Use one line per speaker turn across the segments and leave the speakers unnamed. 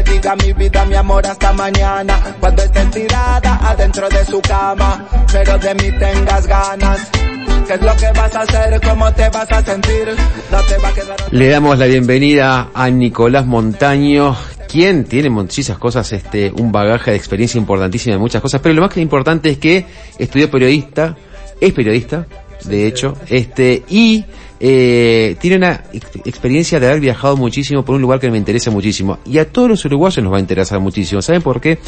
le diga mi vida, mi amor, hasta mañana. Cuando estés tirada adentro de su cama, pero de mí tengas ganas. ¿Qué es lo que vas a hacer? ¿Cómo te vas a sentir? No te va a quedar...
Le damos la bienvenida a Nicolás Montaño, quien tiene muchísimas cosas, este, un bagaje de experiencia importantísima en muchas cosas, pero lo más que importante es que estudió periodista, es periodista, de hecho, este, y eh, tiene una ex- experiencia de haber viajado muchísimo por un lugar que me interesa muchísimo. Y a todos los uruguayos nos va a interesar muchísimo. ¿Saben por qué?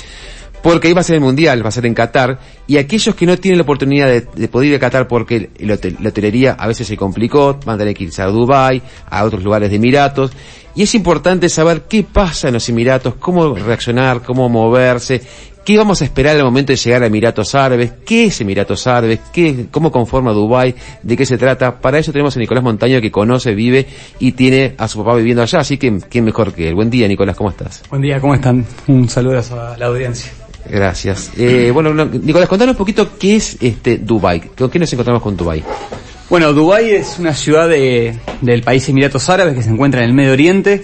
Porque ahí va a ser el Mundial, va a ser en Qatar, y aquellos que no tienen la oportunidad de, de poder ir a Qatar porque la hotelería a veces se complicó, van a tener que irse a Dubái, a otros lugares de Emiratos, y es importante saber qué pasa en los Emiratos, cómo reaccionar, cómo moverse, qué vamos a esperar al momento de llegar a Emiratos Árabes, qué es Emiratos Árabes, qué, cómo conforma Dubái, de qué se trata. Para eso tenemos a Nicolás Montaño que conoce, vive y tiene a su papá viviendo allá, así que quién mejor que él. Buen día Nicolás, ¿cómo estás?
Buen día, ¿cómo están? Un saludo a la audiencia.
Gracias. Eh, bueno, no, Nicolás, contanos un poquito qué es este Dubai. ¿Con qué nos encontramos con Dubai?
Bueno, Dubái es una ciudad de- del país Emiratos Árabes que se encuentra en el Medio Oriente.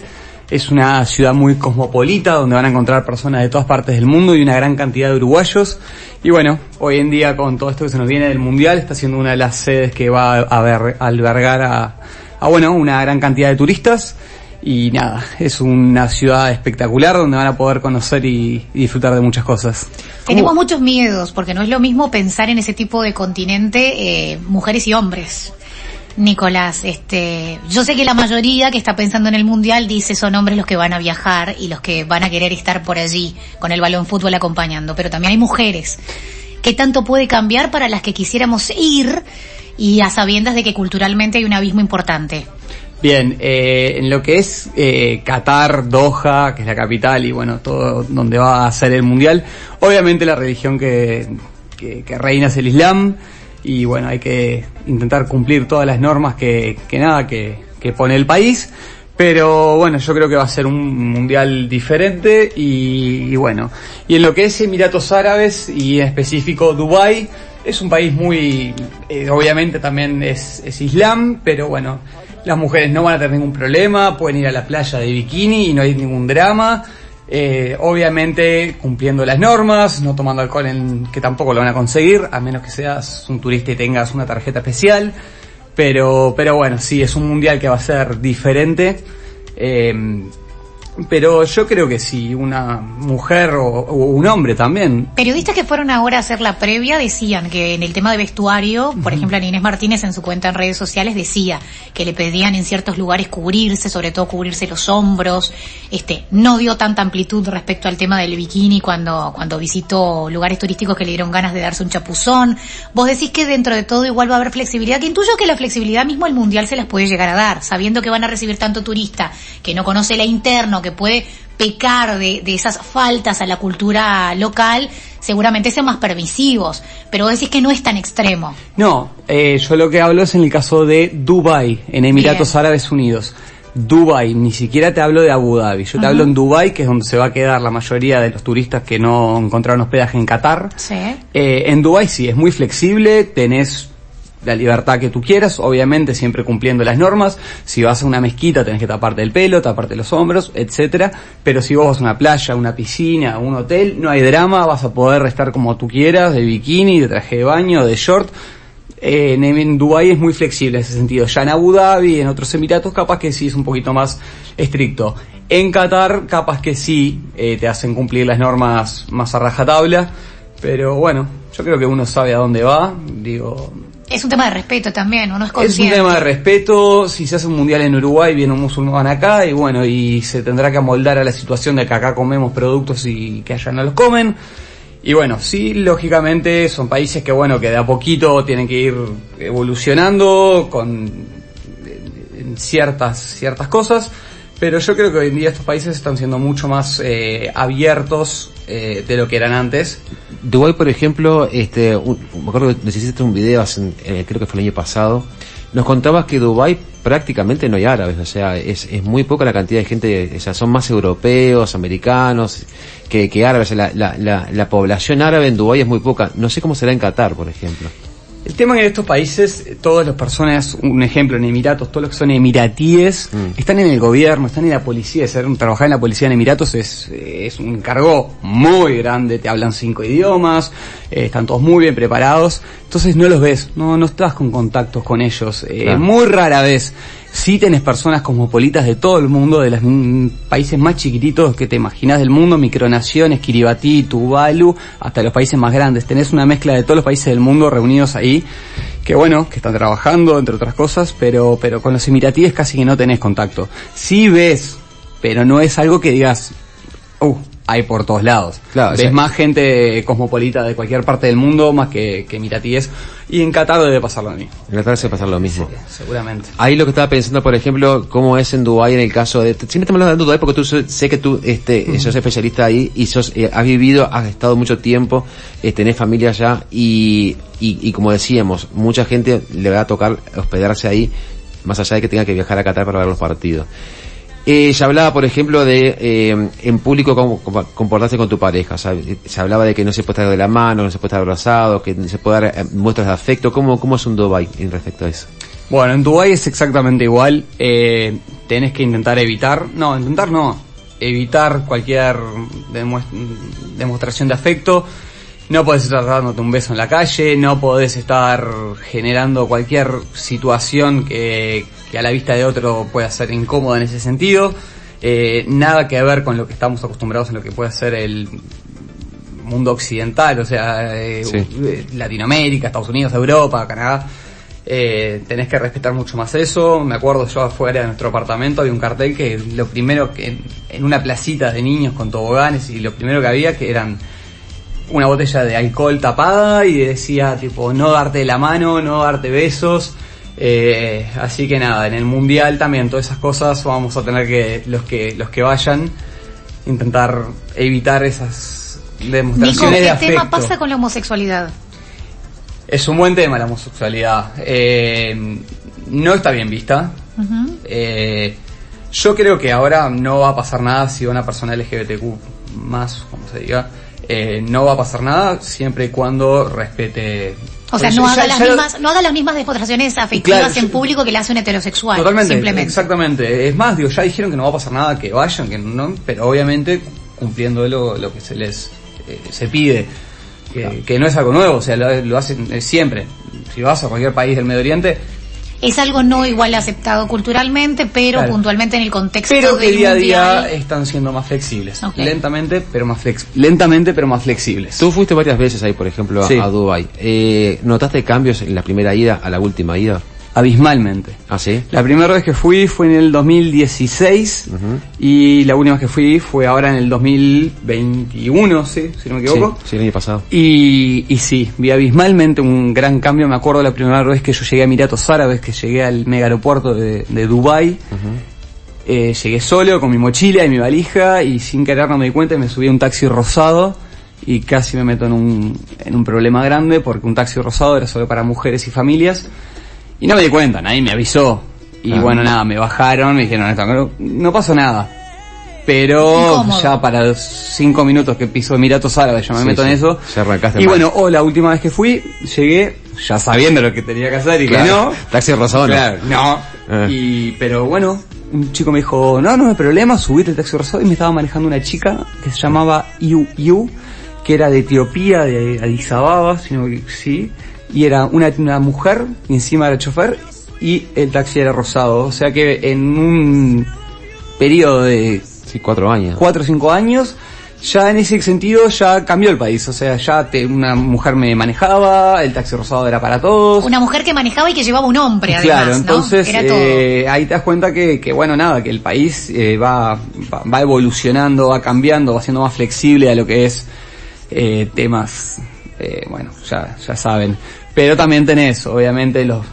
Es una ciudad muy cosmopolita donde van a encontrar personas de todas partes del mundo y una gran cantidad de uruguayos. Y bueno, hoy en día con todo esto que se nos viene del Mundial está siendo una de las sedes que va a ver- albergar a, a, bueno, una gran cantidad de turistas. Y nada, es una ciudad espectacular donde van a poder conocer y, y disfrutar de muchas cosas.
Tenemos muchos miedos, porque no es lo mismo pensar en ese tipo de continente, eh, mujeres y hombres. Nicolás, este, yo sé que la mayoría que está pensando en el mundial dice son hombres los que van a viajar y los que van a querer estar por allí con el balón fútbol acompañando, pero también hay mujeres. ¿Qué tanto puede cambiar para las que quisiéramos ir y a sabiendas de que culturalmente hay un abismo importante?
Bien, eh, en lo que es eh, Qatar, Doha, que es la capital y bueno, todo donde va a ser el mundial, obviamente la religión que, que, que reina es el Islam y bueno, hay que intentar cumplir todas las normas que, que nada, que, que pone el país. Pero bueno, yo creo que va a ser un mundial diferente y, y bueno, y en lo que es Emiratos Árabes y en específico Dubai es un país muy, eh, obviamente también es, es Islam, pero bueno, las mujeres no van a tener ningún problema, pueden ir a la playa de bikini y no hay ningún drama. Eh, obviamente cumpliendo las normas, no tomando alcohol en, que tampoco lo van a conseguir, a menos que seas un turista y tengas una tarjeta especial. Pero, pero bueno, sí, es un mundial que va a ser diferente. Eh, pero yo creo que si una mujer o, o un hombre también.
Periodistas que fueron ahora a hacer la previa decían que en el tema de vestuario, por ejemplo, Ana Inés Martínez en su cuenta en redes sociales decía que le pedían en ciertos lugares cubrirse, sobre todo cubrirse los hombros, este, no dio tanta amplitud respecto al tema del bikini cuando, cuando visitó lugares turísticos que le dieron ganas de darse un chapuzón. Vos decís que dentro de todo igual va a haber flexibilidad, que intuyo que la flexibilidad mismo el mundial se las puede llegar a dar, sabiendo que van a recibir tanto turista, que no conoce la interno, que puede pecar de, de esas faltas a la cultura local, seguramente sean más permisivos, pero vos decís que no es tan extremo.
No, eh, yo lo que hablo es en el caso de Dubai, en Emiratos
Bien.
Árabes Unidos. Dubai, ni siquiera te hablo de Abu Dhabi. Yo te hablo en Dubai, que es donde se va a quedar la mayoría de los turistas que no encontraron hospedaje en Qatar.
Sí.
Eh, en Dubai sí, es muy flexible, tenés la libertad que tú quieras, obviamente siempre cumpliendo las normas. Si vas a una mezquita tenés que taparte el pelo, taparte los hombros, etcétera. Pero si vos vas a una playa, una piscina, un hotel, no hay drama, vas a poder estar como tú quieras, de bikini, de traje de baño, de short. En, en Dubái es muy flexible en ese sentido. Ya en Abu Dhabi, en otros Emiratos, capaz que sí es un poquito más estricto. En Qatar, capaz que sí eh, te hacen cumplir las normas más a rajatabla. Pero bueno, yo creo que uno sabe a dónde va. Digo,
Es un tema de respeto también, uno es
es un
consciente.
tema de respeto. Si se hace un mundial en Uruguay, viene un musulmán acá y bueno, y se tendrá que amoldar a la situación de que acá comemos productos y que allá no los comen. Y bueno, sí, lógicamente son países que bueno, que de a poquito tienen que ir evolucionando con en ciertas ciertas cosas, pero yo creo que hoy en día estos países están siendo mucho más eh, abiertos eh, de lo que eran antes.
Dubái, por ejemplo, este, me acuerdo que hiciste un video, hace, eh, creo que fue el año pasado, nos contabas que Dubái prácticamente no hay árabes, o sea, es, muy poca la cantidad de gente, o sea, son más europeos, americanos, que, que árabes, la, la, la, la población árabe en Dubái es muy poca, no sé cómo será en Qatar, por ejemplo.
El tema es que en estos países, eh, todas las personas, un ejemplo en Emiratos, todos los que son emiratíes,
Mm.
están en el gobierno, están en la policía. Ser, trabajar en la policía en Emiratos es, es un cargo muy grande, te hablan cinco idiomas, eh, están todos muy bien preparados. Entonces no los ves, no, no estás con contactos con ellos. Eh,
Claro.
Muy rara vez. Sí tenés personas cosmopolitas de todo el mundo, de los países más chiquititos que te imaginas del mundo, micronaciones, Kiribati, Tuvalu, hasta los países más grandes. Tenés una mezcla de todos los países del mundo reunidos ahí, que bueno, que están trabajando, entre otras cosas, pero, pero con los emiratíes casi que no tenés contacto. Sí ves, pero no es algo que digas, uh, hay por todos lados.
Claro,
ves
o sea-
más gente cosmopolita de cualquier parte del mundo, más que, que emiratíes, y en Qatar debe pasar lo mismo.
En Qatar se pasa lo mismo.
Seguramente.
Ahí lo que estaba pensando, por ejemplo, cómo es en Dubái en el caso de... Siempre estamos hablando de Dubái porque tú sé que tú este, sos especialista ahí y sos, eh, has vivido, has estado mucho tiempo, eh, tenés familia allá y, y, y como decíamos, mucha gente le va a tocar hospedarse ahí, más allá de que tenga que viajar a Qatar para ver los partidos. Eh, se hablaba, por ejemplo, de eh, en público cómo comportarse con tu pareja. Se hablaba de que no se puede estar de la mano, no se puede estar abrazado, que no se puede dar eh, muestras de afecto. ¿Cómo, ¿Cómo es un Dubai en respecto a eso?
Bueno, en Dubái es exactamente igual. Eh, tenés que intentar evitar, no, intentar no, evitar cualquier demostración de afecto. No podés estar dándote un beso en la calle, no podés estar generando cualquier situación que, que a la vista de otro pueda ser incómoda en ese sentido. Eh, nada que ver con lo que estamos acostumbrados en lo que puede ser el mundo occidental, o sea, eh,
Sí.
eh, Latinoamérica, Estados Unidos, Europa, Canadá. Eh, tenés que respetar mucho más eso. Me acuerdo yo afuera de nuestro apartamento había un cartel que lo primero que en, en una placita de niños con toboganes y lo primero que había que eran una botella de alcohol tapada y decía tipo no darte la mano, no darte besos. Eh, así que nada, en el mundial también todas esas cosas vamos a tener que los que los que vayan intentar evitar esas
Nico,
demostraciones de
¿qué
afecto.
tema pasa con la homosexualidad?
Es un buen tema la homosexualidad. Eh, no está bien vista. Eh, yo creo que ahora no va a pasar nada si una persona LGBTQ más, como se diga, eh, no va a pasar nada siempre y cuando respete.
O sea, no
ya-
haga,
ya
las mismas, no haga las mismas demostraciones afectivas
Claro,
en público que le hace un heterosexual.
Totalmente,
simplemente.
exactamente. Es más, digo, ya dijeron que no va a pasar nada, que vayan, que no, pero obviamente cumpliendo lo, lo que se les eh, se pide, que, que no es algo nuevo, o sea, lo, lo hacen eh, siempre. Si vas a cualquier país del Medio Oriente,
Es algo no igual aceptado culturalmente, pero
Claro.
puntualmente en el contexto
pero que día a
mundial.
día están siendo más flexibles, lentamente, pero más flex, lentamente, pero más flexibles.
Tú fuiste varias veces ahí, por ejemplo, a,
Sí.
a Dubai. Eh, ¿Notaste cambios en la primera ida a la última ida?
Abismalmente.
¿Ah, sí?
La primera vez que fui fue en el 2016
Ujú.
y la última vez que fui fue ahora en el 2021, ¿sí? si no me equivoco.
Sí, sí, el año pasado.
Y, y sí, vi abismalmente un gran cambio. Me acuerdo la primera vez que yo llegué a Emiratos Árabes, que llegué al mega aeropuerto de, de Dubai. Eh, llegué solo con mi mochila y mi valija y sin querer no me di cuenta y me subí a un taxi rosado y casi me meto en un, en un problema grande porque un taxi rosado era solo para mujeres y familias y no me di cuenta, nadie me avisó. Y
Ah.
bueno, nada, me bajaron, me dijeron, "Esto no, no pasó nada. Pero
Incómodo.
ya para los cinco minutos que piso Emiratos Árabes, yo me
Sí,
meto
sí.
en eso.
Ya arrancaste
y
mal.
bueno, o la última vez que fui, llegué ya sabiendo lo que tenía que hacer y
Claro.
que no.
Taxi rosado, no.
Claro, no.
Ah.
Y, pero bueno, un chico me dijo, no, no hay problema, subite el taxi rosado y me estaba manejando una chica que se llamaba Yu Yu, que era de Etiopía, de Addis Ababa, sino que sí, y era una, una mujer, y encima era chofer, y el taxi era rosado. O sea que en un periodo de
Sí, cuatro años.
cuatro o cinco años, ya en ese sentido ya cambió el país. O sea, ya te- una mujer me manejaba, el taxi rosado era para todos.
Una mujer que manejaba y que llevaba un hombre, además,
Claro,
¿no?
entonces eh, ahí te das cuenta que, que, bueno, nada, que el país eh, va, va, va evolucionando, va cambiando, va siendo más flexible a lo que es eh, temas, eh, bueno, ya, ya saben. Pero también tenés, obviamente, los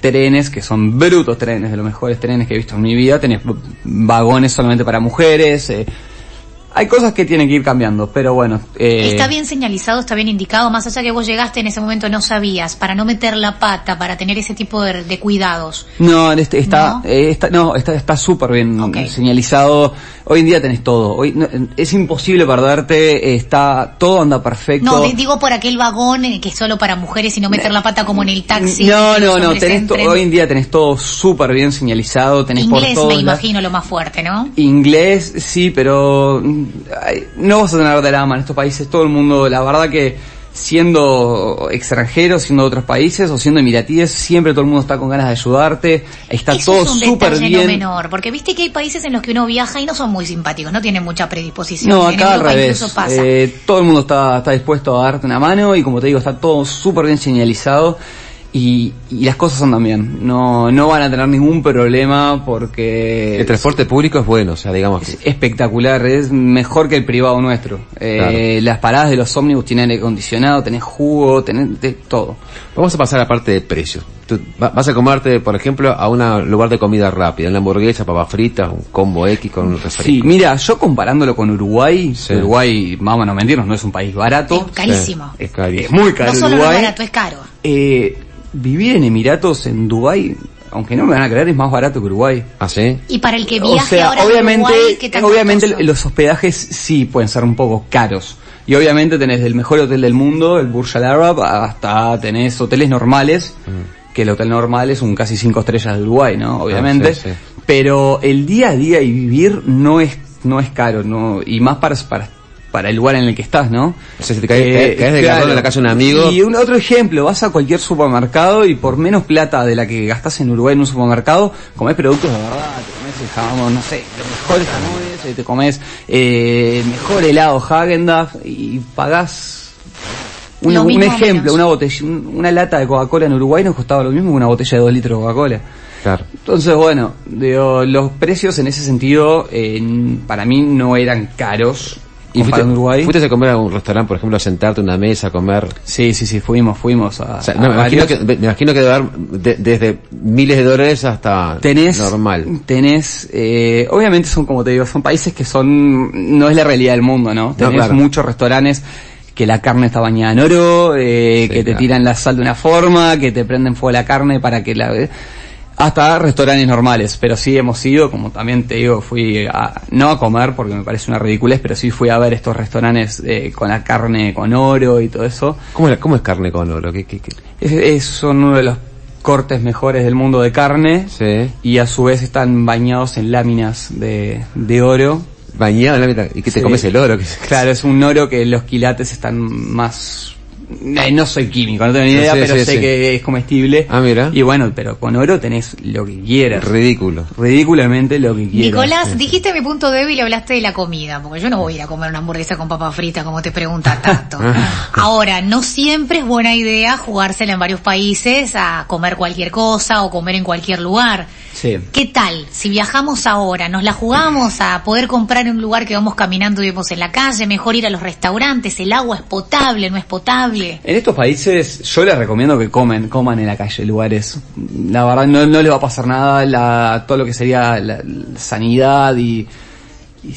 trenes que son brutos trenes, de los mejores trenes que he visto en mi vida. Tenés vagones solamente para mujeres, eh, hay cosas que tienen que ir cambiando, pero bueno. Eh,
Está bien señalizado, está bien indicado, más allá que vos llegaste en ese momento no sabías, para no meter la pata, para tener ese tipo de, de cuidados.
No, este, está,
¿No?
eh, está, no, está, está súper bien señalizado. Hoy en día tenés todo. Hoy no, es imposible perderte. Está todo anda perfecto.
No, digo por aquel vagón eh, que es solo para mujeres y no meter la pata como en el taxi.
no, no, no. Tenés to- hoy en día tenés todo súper bien señalizado. Tenés por
Inglés
todos
me
lados-
imagino lo más fuerte, ¿no?
Inglés, sí, pero no vas a tener drama en estos países. Todo el mundo, la verdad que siendo extranjero, siendo de otros países o siendo emiratíes, siempre todo el mundo está con ganas de ayudarte. Está
Eso
todo
es
súper
no
bien.
menor, porque viste que hay países en los que uno viaja y no son muy simpáticos, no tienen mucha predisposición.
No, acá al revés. Eh, todo el mundo está, está dispuesto a darte una mano y como te digo, está todo súper bien señalizado y, y las cosas andan bien. No, no van a tener ningún problema porque
El transporte público es bueno, o sea, digamos
es
que...
espectacular, es mejor que el privado nuestro. Eh, Las paradas de los ómnibus tienen aire acondicionado, tenés jugo, tenés de todo.
Vamos a pasar a la parte de precios. Tú va- vas a comerte, por ejemplo, a un lugar de comida rápida, una hamburguesa, papas fritas, un combo X con un refresco.
Sí, mira, yo comparándolo con Uruguay,
Sí.
Uruguay, vamos a no mentirnos, no es un país barato.
Es carísimo.
Es carísimo.
Es muy caro
no solo no es barato, es caro.
Eh, vivir en Emiratos, en Dubai, aunque no me van a creer, es más barato que Uruguay.
¿Ah, sí?
Y para el que
O
viaje
sea,
ahora a
obviamente,
Uruguay, ¿qué tan
obviamente
costoso?
los hospedajes sí pueden ser un poco caros. Y obviamente tenés el mejor hotel del mundo, el Burj Al Arab, hasta tenés hoteles normales,
Mm.
que el hotel normal es un casi cinco estrellas de Uruguay, ¿no? Obviamente.
Ah, sí, sí.
Pero el día a día y vivir no es, no es caro, ¿no? Y más para, para, para el lugar en el que estás, ¿no?
O sea, si te caes, de carrón en la casa de un amigo...
Y un otro ejemplo, vas a cualquier supermercado y por menos plata de la que gastas en Uruguay en un supermercado, comés productos de verdad, te comes el jamón, no sé, los mejores jamones, eh, te comes eh, el mejor helado Häagen-Dazs y pagás una- un ejemplo, una botella, un- una lata de Coca-Cola en Uruguay nos costaba lo mismo que una botella de 2 litros de Coca-Cola.
Claro.
Entonces, bueno, digo, los precios en ese sentido eh, para mí no eran caros.
¿Y fuiste,
Uruguay?
a comer a un restaurante, por ejemplo, a sentarte a una mesa, a comer?
Sí, sí, sí, fuimos, fuimos a,
O sea,
a
no, me, imagino que, me imagino que debe haber de- desde miles de dólares hasta
tenés
normal.
tenés eh, obviamente son como te digo son países que son no es la realidad del mundo no tenés
claro.
muchos restaurantes que la carne está bañada en oro eh,
Sí,
que te
claro.
tiran la sal de una forma que te prenden fuego la carne para que la hasta restaurantes normales pero sí hemos ido como también te digo fui a, no a comer porque me parece una ridiculez pero sí fui a ver estos restaurantes eh, con la carne con oro y todo eso
¿Cómo, es- cómo es carne con oro? ¿Qué, qué, qué?
es, es- son uno de los cortes mejores del mundo de carne
Sí.
y a su vez están bañados en láminas de, de oro.
Bañado en la mitad. ¿Y que te
Sí.
comes el oro? ¿Qué-
Claro, es un oro que los quilates están más... eh, no soy químico, no tengo ni idea,
Sí,
pero
sí,
sé
sí.
que es comestible.
Ah, mira.
Y bueno, pero con oro tenés lo que quieras.
Ridículo.
Ridículamente lo que quieras.
Nicolás, dijiste mi punto débil y hablaste de la comida, porque yo no voy a ir a comer una hamburguesa con papa frita como te pregunta Tato. Ahora, no siempre es buena idea jugársela en varios países a comer cualquier cosa o comer en cualquier lugar.
Sí.
¿Qué tal? Si viajamos ahora, nos la jugamos a poder comprar en un lugar que vamos caminando y vemos en la calle, mejor ir a los restaurantes, el agua es potable, no es potable.
En estos países yo les recomiendo que comen, coman en la calle, lugares. La verdad no, les va a pasar nada, la, todo lo que sería la, la sanidad y, y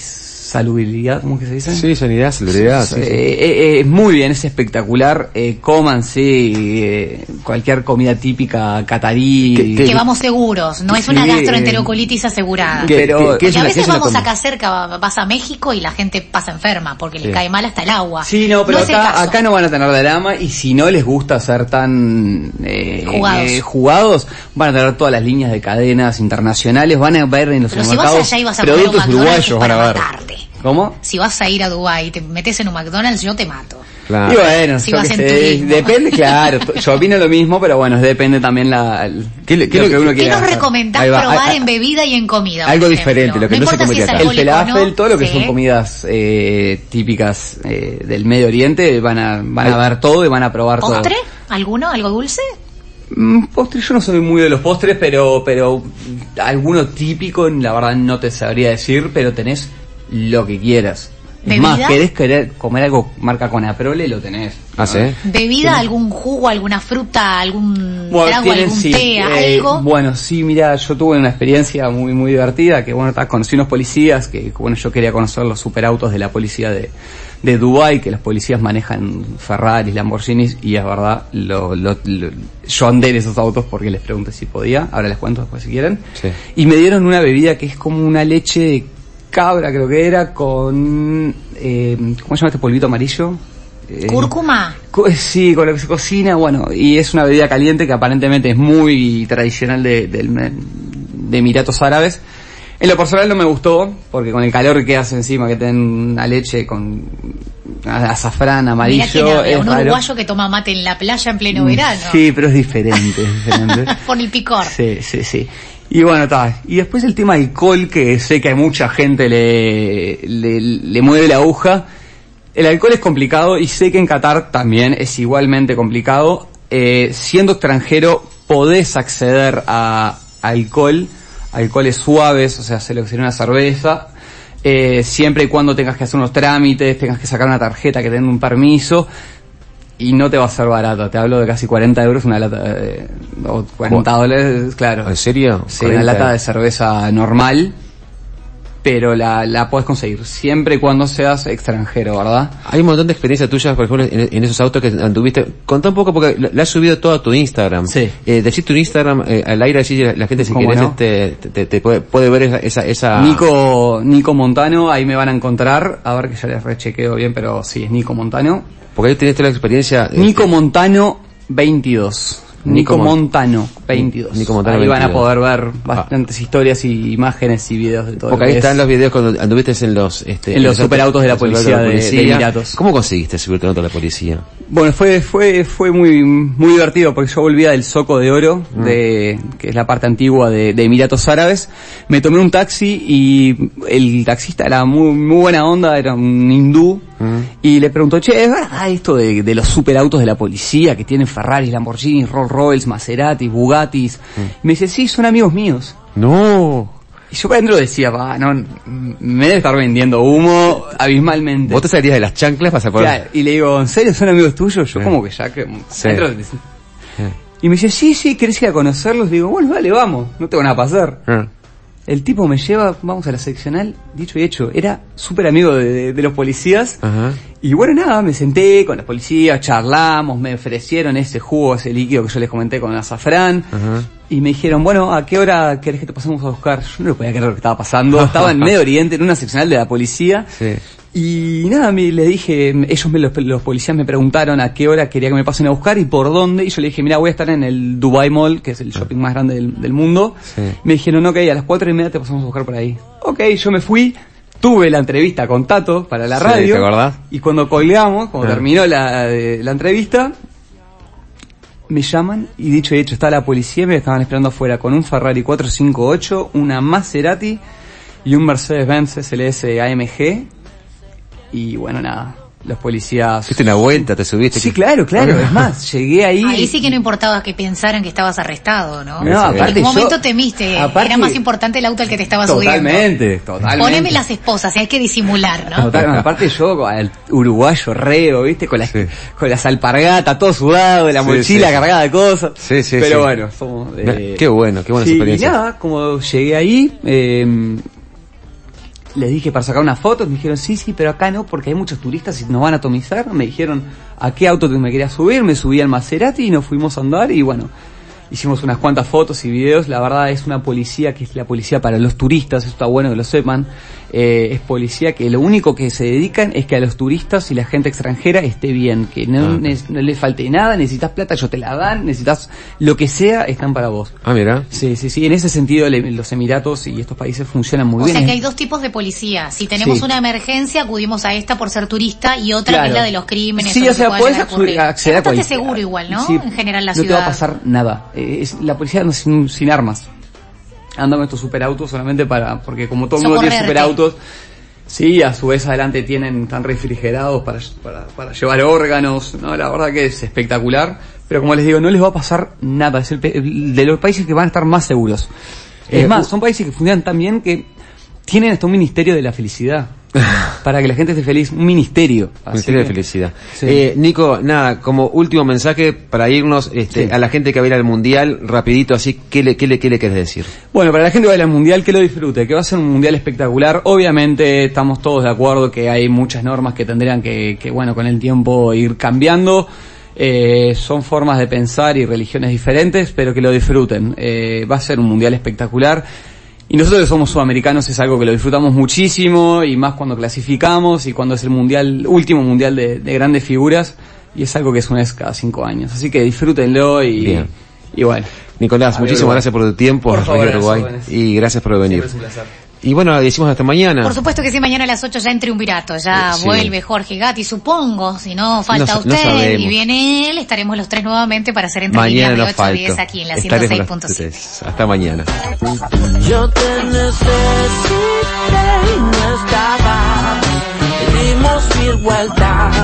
salubridad, ¿cómo que se dice?
Sí, sanidad, salubridad. sí, sí.
Eh, eh, eh, muy bien, es espectacular. Eh, coman, sí, eh, cualquier comida típica catarí.
¿Qué- qué-
Que vamos seguros, no es una gastroenterocolitis asegurada.
¿Qué-
pero-
a veces vamos acá cerca, vas a México y la gente pasa enferma porque le cae mal hasta el agua.
Sí, no, pero acá, acá no van a tener drama y si no les gusta ser tan eh,
Jugados.
eh, jugados, van a tener todas las líneas de cadenas internacionales, van a ver en los
Pero si vas allá y vas a
productos uruguayos, van a ver.
matarte.
¿Cómo?
Si vas a ir a Dubái y te metes en un McDonald's, yo te mato.
Claro.
Y bueno,
Si
yo
vas
qué
en
sé,
turismo.
depende, claro, yo opino lo mismo, pero bueno, depende también la, el-
¿Qué qué
lo que uno
¿Qué
quiera
nos recomendás
va,
probar en bebida y en comida?
algo diferente, lo que no se
importa si
acá.
El falafel,
no.
todo lo que
Sí.
son comidas eh, típicas eh, del Medio Oriente, van a, van a ver todo y van a probar
¿Postre?
todo.
¿Alguno? ¿Algo dulce?
Mm, postre, yo no soy muy de los postres, pero, pero alguno típico, la verdad no te sabría decir, pero tenés lo que quieras. Es más, querés querer comer algo marca con Aprole, lo tenés.
Ah, ¿sí?
¿Bebida, algún jugo, alguna fruta, algún
Bueno,
trago,
tienen,
algún
sí,
té,
eh,
algo?
Bueno, sí, mira, yo tuve una experiencia muy muy divertida, que bueno, conocí unos policías, que bueno, yo quería conocer los superautos de la policía de, de Dubai, que los policías manejan Ferraris, Lamborghinis, y es verdad, lo, lo- lo- yo andé en esos autos porque les pregunté si podía, ahora les cuento después si quieren,
Sí.
y me dieron una bebida que es como una leche de cabra, creo que era, con, eh, ¿cómo se llama este polvito amarillo? Eh,
¿Cúrcuma?
Co- Sí, con lo que se cocina, bueno, y es una bebida caliente que aparentemente es muy tradicional de, del- de Emiratos Árabes. En lo personal no me gustó, porque con el calor que hace encima, que tienen una leche con azafrán
Mirá
amarillo,
habla,
es
un
raro.
uruguayo que toma mate en la playa en pleno
Mm,
verano.
Sí, pero es diferente, es diferente.
Por el picor.
Sí, sí, sí. Y bueno, está. Y después el tema alcohol, que sé que a mucha gente le, le, le mueve la aguja. El alcohol es complicado y sé que en Qatar también es igualmente complicado. Eh, siendo extranjero podés acceder a alcohol, alcoholes suaves, o sea, seleccionar una cerveza, eh, siempre y cuando tengas que hacer unos trámites, tengas que sacar una tarjeta, que tenga un permiso, y no te va a ser barato. Te hablo de casi 40 euros una lata, eh, o 40
¿Cu-
dólares, claro.
¿En serio?
Sí, una
40.
lata de cerveza normal, pero la, la puedes conseguir siempre y cuando seas extranjero, ¿verdad?
Hay un montón de experiencias tuyas, por ejemplo, en, en esos autos que anduviste. Contá un poco porque la, has subido todo a tu Instagram.
Sí.
Eh, decir tu Instagram eh, al aire así la, la gente si
¿Cómo
querés
no?
este, te, te- te puede, puede ver esa, esa, esa-
Nico, Nico Montano, ahí me van a encontrar, a ver que ya les rechequeo bien, pero sí, es Nico Montano.
porque ahí tenés toda la experiencia. este,
Nico Montano 22.
Nico
Nico
Mon-
Montano 22.
Nico Montano
ahí van a
22.
poder ver bastantes historias y imágenes y videos de todo.
porque ahí están
es.
los videos cuando anduviste en los este,
En los
esos-
superautos de la
los
policía de- de Emiratos.
¿Cómo conseguiste subirte en auto de la policía?
Bueno, fue, fue, fue muy, muy divertido porque yo volvía del Soco de Oro,
Mm.
de, que es la parte antigua de, de Emiratos Árabes. Me tomé un taxi y el taxista era muy, muy buena onda, era un hindú.
Mm.
Y le preguntó, che, ¿es verdad esto de, de los superautos de la policía que tienen Ferraris, Lamborghinis, Rolls Royce, Maserati, Bugattis?
Mm.
Me dice, sí, son amigos míos.
No.
Y yo para adentro decía, va, no, me debe estar vendiendo humo abismalmente.
Vos te salías de las chanclas para.
Claro, y le digo, ¿en serio son amigos tuyos? Yo
Sí.
como que ya que...
Sí.
adentro- Y me dice, sí, sí, ¿querés ir a conocerlos? Digo, bueno, dale, vamos, no tengo nada para hacer. El tipo me lleva, vamos a la seccional, dicho y hecho, era súper amigo de, de- de los policías.
Ajá.
Y bueno, nada, me senté con los policías, charlamos, me ofrecieron ese jugo, ese líquido que yo les comenté con azafrán.
Ajá.
Y me dijeron, bueno, ¿a qué hora querés que te pasemos a buscar? Yo no lo podía creer lo que estaba pasando. Estaba en Medio Oriente, en una seccional de la policía.
Sí.
Y nada, me, le dije, ellos me, los, los policías me preguntaron a qué hora quería que me pasen a buscar y por dónde. Y yo le dije, mira, voy a estar en el Dubai Mall, que es el shopping más grande del, del mundo.
Sí.
Me dijeron, ok, a las cuatro y media te pasamos a buscar por ahí. Ok, yo me fui, tuve la entrevista con Tato para la
Sí,
radio.
¿te acordás?
Y cuando colgamos, cuando
Ah.
terminó la, eh, la entrevista, me llaman y dicho y hecho, está la policía y me estaban esperando afuera con un Ferrari 458, una Maserati y un Mercedes-Benz SLS AMG. Y bueno, nada, los policías...
Hiciste una vuelta, te subiste.
Sí, claro, claro. Es más, llegué ahí...
Ahí sí que no importaba que pensaran que estabas arrestado, ¿no?
No,
en
aparte
algún
yo-
momento temiste,
aparte-
era más importante el auto al que te estabas subiendo.
Totalmente, totalmente.
Poneme las esposas, hay que disimular, ¿no?
Total, no, aparte yo, al uruguayo reo, viste, con las,
Sí.
con las alpargatas, todo sudado, la
Sí,
mochila
sí.
cargada de cosas.
Sí, sí,
Pero
sí.
bueno, somos, eh,
Qué bueno, qué buena
sí,
experiencia.
Y nada, como llegué ahí, eh, les dije para sacar una foto, me dijeron, sí, sí, pero acá no, porque hay muchos turistas y nos van a atomizar. Me dijeron a qué auto me quería subir, me subí al Maserati y nos fuimos a andar y bueno, hicimos unas cuantas fotos y videos. La verdad es una policía que es la policía para los turistas, eso está bueno que lo sepan. Eh, es policía que lo único que se dedican es que a los turistas y la gente extranjera esté bien, que no,
Ah.
ne- no le falte nada, necesitas plata, yo te la dan, necesitas lo que sea, están para vos.
Ah, mira.
Sí, sí, sí. En ese sentido, le- los Emiratos y estos países funcionan muy
O
bien.
sea que hay dos tipos de policía. Si tenemos
Sí.
una emergencia, acudimos a esta por ser turista y otra
Claro.
es la de los crímenes.
Sí, o sea, puedes acceder a cualquier-
seguro igual, ¿no?
Sí,
en general la
no
ciudad.
te va a pasar nada. Eh, es la policía no, sin, sin armas. Anda con estos superautos solamente para, porque como todo el mundo tiene superautos, sí, a su vez adelante tienen, están refrigerados para, para, para llevar órganos, no, la verdad que es espectacular. Pero como les digo, no les va a pasar nada. Es el, pe- el de los países que van a estar más seguros.
Eh,
Es más,
u-
son países que funcionan tan bien que tienen hasta un ministerio de la felicidad. para que la gente esté feliz, un ministerio. Así
Ministerio de felicidad.
Sí.
Eh, Nico, nada, como último mensaje para irnos este,
Sí.
a la gente que va a ir al mundial, rapidito así, ¿qué le, qué le, qué le querés decir?
Bueno, para la gente que va a ir al mundial, que lo disfrute, que va a ser un mundial espectacular. Obviamente estamos todos de acuerdo que hay muchas normas que tendrían que, que bueno, con el tiempo ir cambiando. Eh, son formas de pensar y religiones diferentes, pero que lo disfruten. Eh, va a ser un mundial espectacular. Y nosotros que somos sudamericanos es algo que lo disfrutamos muchísimo y más cuando clasificamos y cuando es el mundial, último mundial de, de grandes figuras y es algo que es una vez cada cinco años. Así que disfrútenlo y,
Bien.
y bueno.
Nicolás, muchísimas gracias por tu tiempo,
Por favor,
Uruguay, y gracias por venir. Y bueno, decimos hasta mañana.
Por supuesto que sí, mañana a las 8 ya en Triunvirato, ya eh,
sí.
vuelve Jorge Gatti, supongo, si no falta
no,
usted
no
y viene él, estaremos los tres nuevamente para hacer
entrevista
de 8 a 10 aquí en la 106.7.
Hasta mañana.
Yo te necesité y no estaba, dimos mil vueltas,